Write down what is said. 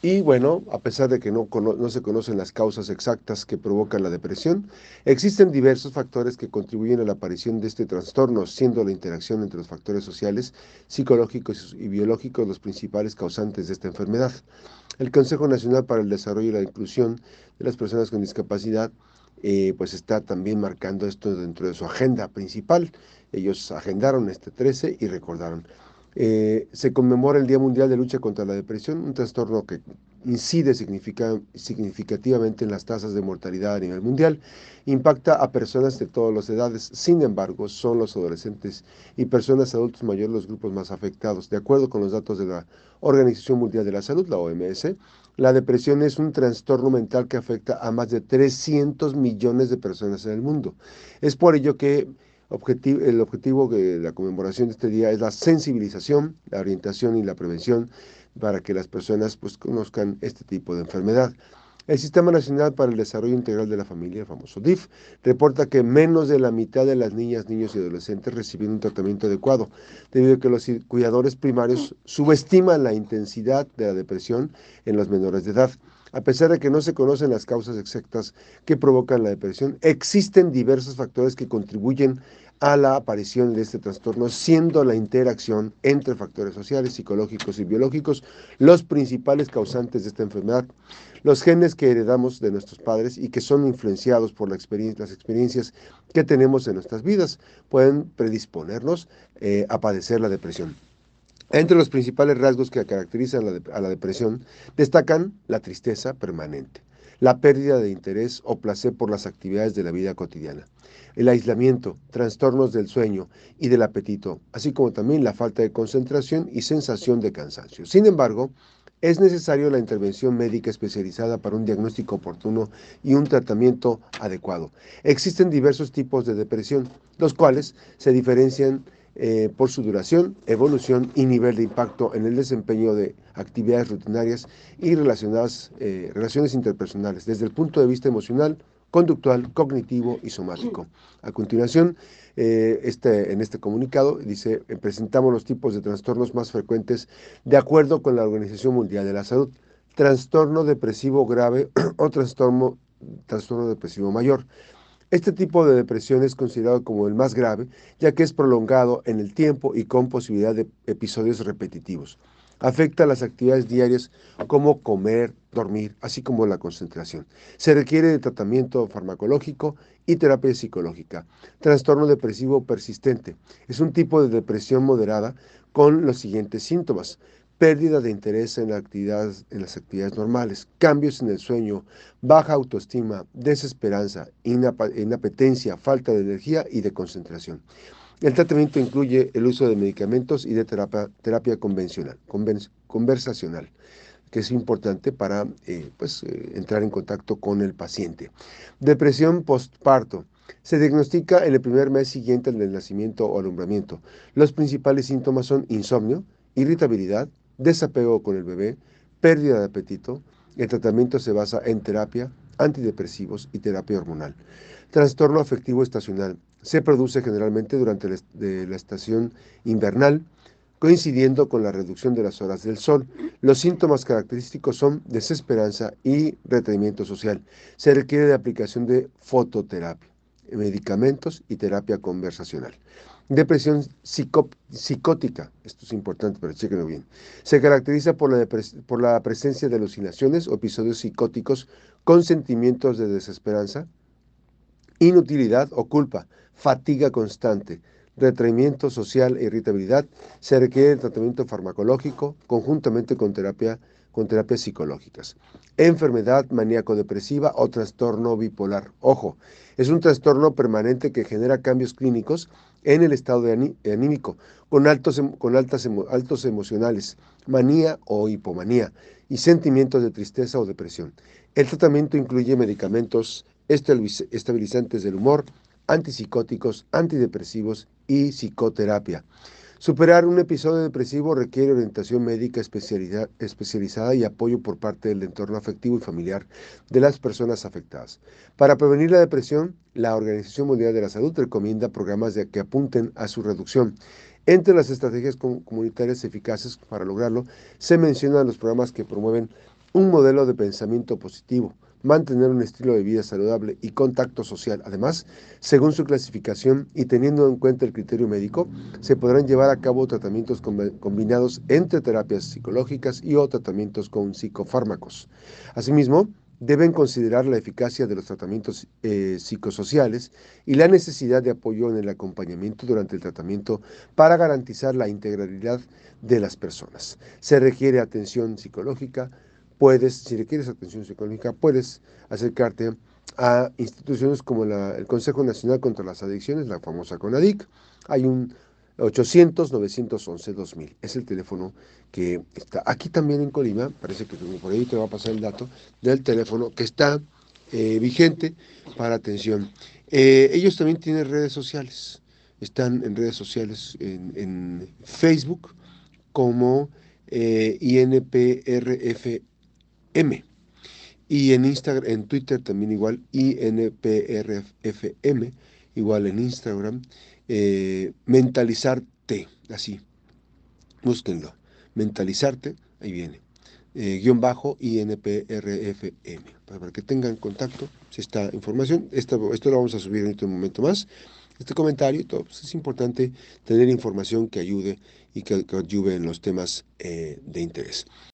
Y bueno, a pesar de que no, no, se conocen las causas exactas que provocan la depresión, existen diversos factores que contribuyen a la aparición de este trastorno, siendo la interacción entre los factores sociales, psicológicos y biológicos los principales causantes de esta enfermedad. El Consejo Nacional para el Desarrollo y la Inclusión de las Personas con Discapacidad eh, pues está también marcando esto dentro de su agenda principal. Ellos agendaron este 13 y recordaron eh, se conmemora el Día Mundial de Lucha contra la Depresión, un trastorno que incide significativamente en las tasas de mortalidad a nivel mundial, impacta a personas de todas las edades, sin embargo, son los adolescentes y personas adultos mayores los grupos más afectados. De acuerdo con los datos de la Organización Mundial de la Salud, la OMS, la depresión es un trastorno mental que afecta a más de 300 millones de personas en el mundo. Es por ello que el objetivo de la conmemoración de este día es la sensibilización, la orientación y la prevención para que las personas pues, conozcan este tipo de enfermedad. El Sistema Nacional para el Desarrollo Integral de la Familia, el famoso DIF, reporta que menos de la mitad de las niñas, niños y adolescentes reciben un tratamiento adecuado, debido a que los cuidadores primarios subestiman la intensidad de la depresión en los menores de edad. A pesar de que no se conocen las causas exactas que provocan la depresión, existen diversos factores que contribuyen a la aparición de este trastorno, siendo la interacción entre factores sociales, psicológicos y biológicos los principales causantes de esta enfermedad. Los genes que heredamos de nuestros padres y que son influenciados por la las experiencias que tenemos en nuestras vidas pueden predisponernos eh, a padecer la depresión. Entre los principales rasgos que caracterizan a la depresión destacan la tristeza permanente, la pérdida de interés o placer por las actividades de la vida cotidiana, el aislamiento, trastornos del sueño y del apetito, así como también la falta de concentración y sensación de cansancio. Sin embargo, es necesario la intervención médica especializada para un diagnóstico oportuno y un tratamiento adecuado. Existen diversos tipos de depresión, los cuales se diferencian eh, por su duración, evolución y nivel de impacto en el desempeño de actividades rutinarias y relacionadas, eh, relaciones interpersonales, desde el punto de vista emocional, conductual, cognitivo y somático. A continuación, eh, este, en este comunicado dice, presentamos los tipos de trastornos más frecuentes de acuerdo con la Organización Mundial de la Salud. Trastorno depresivo grave o trastorno, trastorno depresivo mayor. Este tipo de depresión es considerado como el más grave, ya que es prolongado en el tiempo y con posibilidad de episodios repetitivos. Afecta las actividades diarias como comer, dormir, así como la concentración. Se requiere de tratamiento farmacológico y terapia psicológica. Trastorno depresivo persistente. Es un tipo de depresión moderada con los siguientes síntomas pérdida de interés en, en las actividades normales, cambios en el sueño, baja autoestima, desesperanza, inapetencia, falta de energía y de concentración. El tratamiento incluye el uso de medicamentos y de terapia, convencional, conversacional, que es importante para eh, pues, eh, entrar en contacto con el paciente. Depresión postparto. Se diagnostica en el primer mes siguiente al nacimiento o alumbramiento. Los principales síntomas son insomnio, irritabilidad, desapego con el bebé, pérdida de apetito. El tratamiento se basa en terapia, antidepresivos y terapia hormonal. Trastorno afectivo estacional. Se produce generalmente durante la estación invernal, coincidiendo con la reducción de las horas del sol. Los síntomas característicos son desesperanza y retraimiento social. Se requiere de aplicación de fototerapia, medicamentos y terapia conversacional. Depresión psicótica, esto es importante, pero chéquenlo bien. Se caracteriza por la, por la presencia de alucinaciones o episodios psicóticos con sentimientos de desesperanza, inutilidad o culpa, fatiga constante, retraimiento social e irritabilidad. Se requiere tratamiento farmacológico conjuntamente con terapia con terapias psicológicas. Enfermedad maníaco-depresiva o trastorno bipolar. Ojo, es un trastorno permanente que genera cambios clínicos en el estado de anímico, con, altos, em, con altas, altos emocionales, manía o hipomanía y sentimientos de tristeza o depresión. El tratamiento incluye medicamentos estabilizantes del humor, antipsicóticos, antidepresivos y psicoterapia. Superar un episodio depresivo requiere orientación médica especializada y apoyo por parte del entorno afectivo y familiar de las personas afectadas. Para prevenir la depresión, la Organización Mundial de la Salud recomienda programas que apunten a su reducción. Entre las estrategias comunitarias eficaces para lograrlo, se mencionan los programas que promueven un modelo de pensamiento positivo, mantener un estilo de vida saludable y contacto social. Además, según su clasificación y teniendo en cuenta el criterio médico, se podrán llevar a cabo tratamientos combinados entre terapias psicológicas y o tratamientos con psicofármacos. Asimismo, deben considerar la eficacia de los tratamientos eh, psicosociales y la necesidad de apoyo en el acompañamiento durante el tratamiento para garantizar la integralidad de las personas. Se requiere atención psicológica, puedes, si requieres atención psicológica, puedes acercarte a instituciones como el Consejo Nacional contra las Adicciones, la famosa CONADIC. Hay un 800-911-2000. Es el teléfono que está aquí también en Colima. Parece que por ahí te va a pasar el dato del teléfono que está eh, vigente para atención. Eh, ellos también tienen redes sociales. Están en redes sociales en, Facebook como eh, INPRF M. Y en Instagram, en Twitter también igual, INPRFM, igual en Instagram, eh, mentalizarte, así, búsquenlo, mentalizarte, ahí viene, eh, guion bajo INPRFM, para que tengan contacto, esta información, esto, esto lo vamos a subir en otro momento más, este comentario todo, pues es importante tener información que ayude y que, ayude en los temas eh, de interés.